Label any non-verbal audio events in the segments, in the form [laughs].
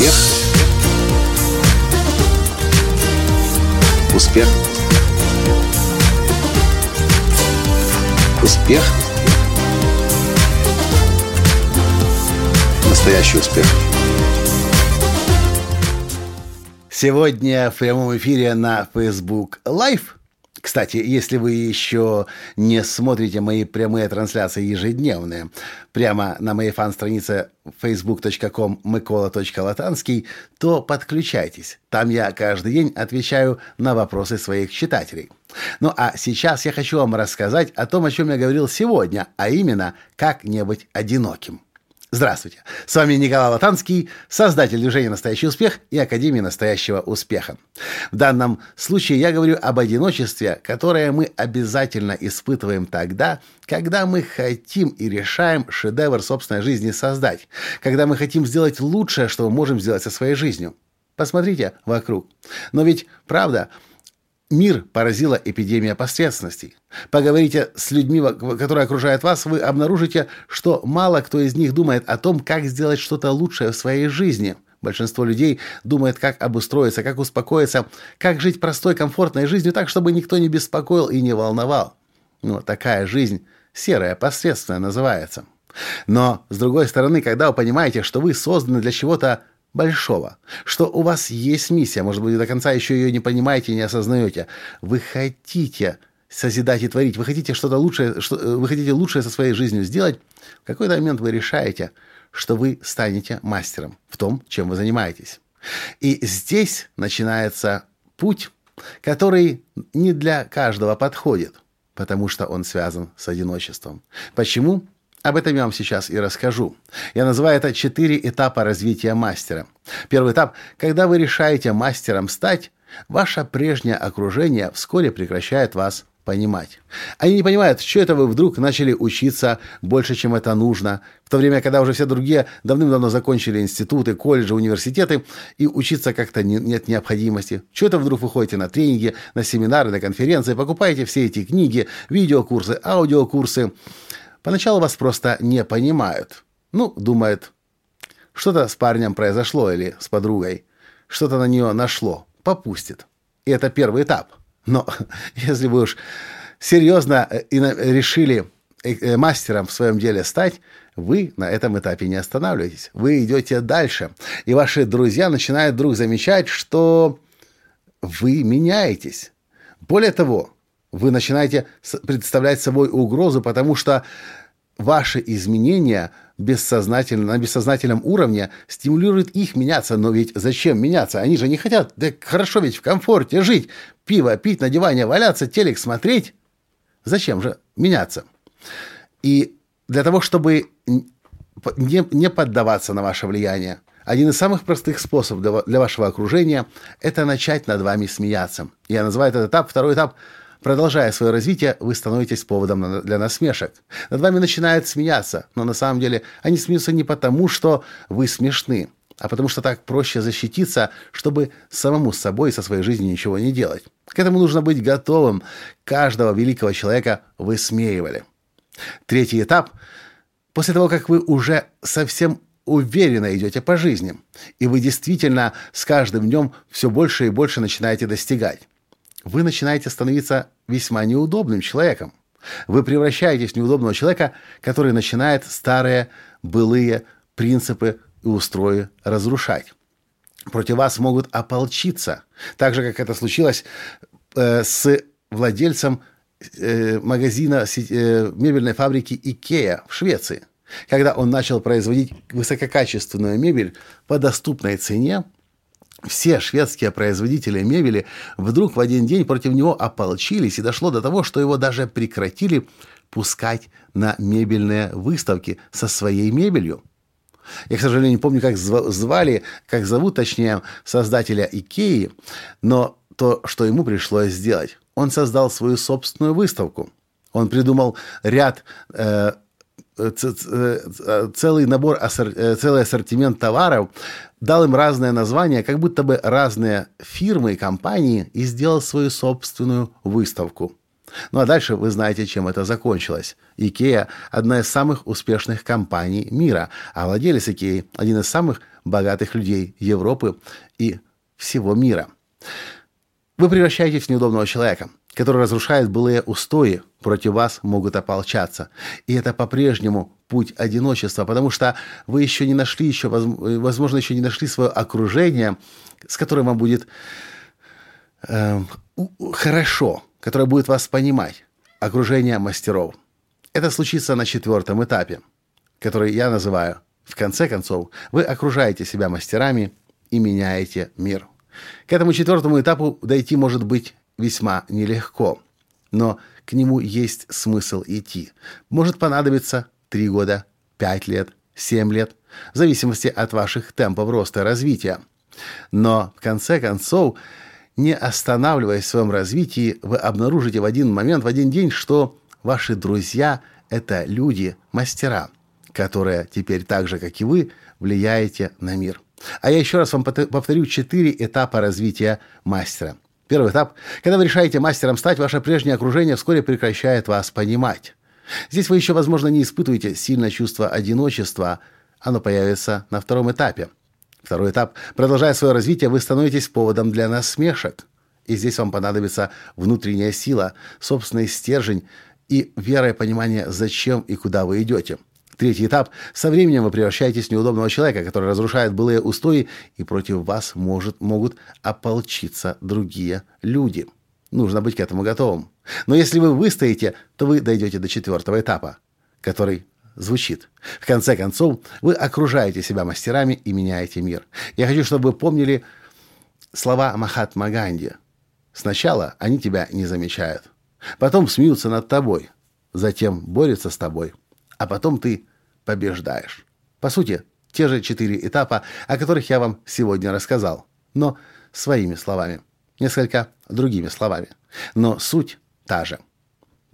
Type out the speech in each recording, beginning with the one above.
Успех. Успех. Успех. Настоящий успех. Сегодня в прямом эфире на Facebook Live – кстати, если вы еще не смотрите мои прямые трансляции ежедневные, прямо на моей фан-странице facebook.com mykola.latanский, то подключайтесь. Там я каждый день отвечаю на вопросы своих читателей. Ну а сейчас я хочу вам рассказать о том, о чем я говорил сегодня, а именно, как не быть одиноким. Здравствуйте! С вами Николай Латанский, создатель движения «Настоящий успех» и Академии «Настоящего успеха». В данном случае я говорю об одиночестве, которое мы обязательно испытываем тогда, когда мы хотим и решаем шедевр собственной жизни создать, когда мы хотим сделать лучшее, что мы можем сделать со своей жизнью. Посмотрите вокруг. Но ведь, правда, Мир поразила эпидемия посредственностей. Поговорите с людьми, которые окружают вас, вы обнаружите, что мало кто из них думает о том, как сделать что-то лучшее в своей жизни. Большинство людей думает, как обустроиться, как успокоиться, как жить простой, комфортной жизнью так, чтобы никто не беспокоил и не волновал. Но такая жизнь серая, посредственная называется. Но, с другой стороны, когда вы понимаете, что вы созданы для чего-то большого, что у вас есть миссия, может быть, до конца еще ее не понимаете не осознаете. Вы хотите созидать и творить, вы хотите что-то лучшее, что, вы хотите лучшее со своей жизнью сделать, в какой-то момент вы решаете, что вы станете мастером в том, чем вы занимаетесь. И здесь начинается путь, который не для каждого подходит, потому что он связан с одиночеством. Почему? Об этом я вам сейчас и расскажу. Я называю это четыре этапа развития мастера. Первый этап – когда вы решаете мастером стать, ваше прежнее окружение вскоре прекращает вас понимать. Они не понимают, что это вы вдруг начали учиться больше, чем это нужно, в то время, когда уже все другие давным-давно закончили институты, колледжи, университеты, и учиться как-то не, нет необходимости. Что это вдруг вы ходите на тренинги, на семинары, на конференции, покупаете все эти книги, видеокурсы, аудиокурсы, Поначалу вас просто не понимают. Ну, думают, что-то с парнем произошло или с подругой. Что-то на нее нашло. Попустит. И это первый этап. Но [laughs] если вы уж серьезно э, решили э, э, мастером в своем деле стать, вы на этом этапе не останавливаетесь. Вы идете дальше. И ваши друзья начинают вдруг замечать, что вы меняетесь. Более того, вы начинаете представлять собой угрозу, потому что ваши изменения бессознательно, на бессознательном уровне стимулируют их меняться. Но ведь зачем меняться? Они же не хотят. Да хорошо ведь в комфорте жить, пиво пить, на диване валяться, телек смотреть. Зачем же меняться? И для того, чтобы не, не поддаваться на ваше влияние, один из самых простых способов для, вашего окружения – это начать над вами смеяться. Я называю этот этап, второй этап – Продолжая свое развитие, вы становитесь поводом для насмешек. Над вами начинают смеяться, но на самом деле они смеются не потому, что вы смешны, а потому что так проще защититься, чтобы самому с собой и со своей жизнью ничего не делать. К этому нужно быть готовым. Каждого великого человека высмеивали. Третий этап. После того, как вы уже совсем уверенно идете по жизни, и вы действительно с каждым днем все больше и больше начинаете достигать вы начинаете становиться весьма неудобным человеком. Вы превращаетесь в неудобного человека, который начинает старые былые принципы и устрои разрушать. Против вас могут ополчиться, так же, как это случилось э, с владельцем э, магазина э, мебельной фабрики Икея в Швеции. Когда он начал производить высококачественную мебель по доступной цене, все шведские производители мебели вдруг в один день против него ополчились, и дошло до того, что его даже прекратили пускать на мебельные выставки со своей мебелью. Я, к сожалению, не помню, как звали, как зовут, точнее, создателя Икеи, но то, что ему пришлось сделать, он создал свою собственную выставку. Он придумал ряд э, целый набор, э, целый ассортимент товаров, дал им разное название, как будто бы разные фирмы и компании, и сделал свою собственную выставку. Ну а дальше вы знаете, чем это закончилось. Икея – одна из самых успешных компаний мира, а владелец Икеи – один из самых богатых людей Европы и всего мира. Вы превращаетесь в неудобного человека, который разрушает былые устои, против вас могут ополчаться. И это по-прежнему путь одиночества, потому что вы еще не нашли, еще, возможно, еще не нашли свое окружение, с которым вам будет э, хорошо, которое будет вас понимать. Окружение мастеров. Это случится на четвертом этапе, который я называю в конце концов, вы окружаете себя мастерами и меняете мир. К этому четвертому этапу дойти может быть весьма нелегко, но к нему есть смысл идти. Может понадобиться три года, пять лет, семь лет, в зависимости от ваших темпов роста и развития. Но в конце концов, не останавливаясь в своем развитии, вы обнаружите в один момент, в один день, что ваши друзья – это люди, мастера, которые теперь так же, как и вы, влияете на мир. А я еще раз вам повторю четыре этапа развития мастера. Первый этап. Когда вы решаете мастером стать, ваше прежнее окружение вскоре прекращает вас понимать. Здесь вы еще, возможно, не испытываете сильное чувство одиночества. Оно появится на втором этапе. Второй этап. Продолжая свое развитие, вы становитесь поводом для насмешек. И здесь вам понадобится внутренняя сила, собственный стержень и вера и понимание, зачем и куда вы идете – Третий этап. Со временем вы превращаетесь в неудобного человека, который разрушает былые устои, и против вас может, могут ополчиться другие люди. Нужно быть к этому готовым. Но если вы выстоите, то вы дойдете до четвертого этапа, который звучит. В конце концов, вы окружаете себя мастерами и меняете мир. Я хочу, чтобы вы помнили слова Махатма Ганди. Сначала они тебя не замечают, потом смеются над тобой, затем борются с тобой, а потом ты побеждаешь. По сути, те же четыре этапа, о которых я вам сегодня рассказал, но своими словами, несколько другими словами. Но суть та же.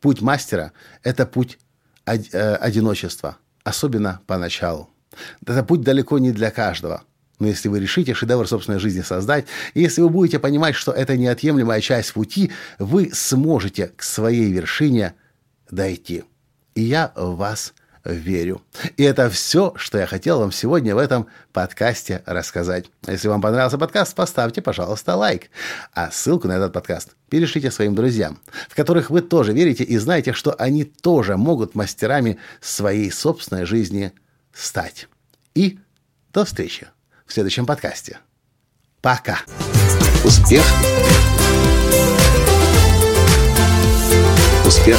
Путь мастера – это путь э, одиночества, особенно поначалу. Это путь далеко не для каждого. Но если вы решите шедевр собственной жизни создать, и если вы будете понимать, что это неотъемлемая часть пути, вы сможете к своей вершине дойти. И я вас верю. И это все, что я хотел вам сегодня в этом подкасте рассказать. Если вам понравился подкаст, поставьте, пожалуйста, лайк. А ссылку на этот подкаст перешлите своим друзьям, в которых вы тоже верите и знаете, что они тоже могут мастерами своей собственной жизни стать. И до встречи в следующем подкасте. Пока. Успех. Успех.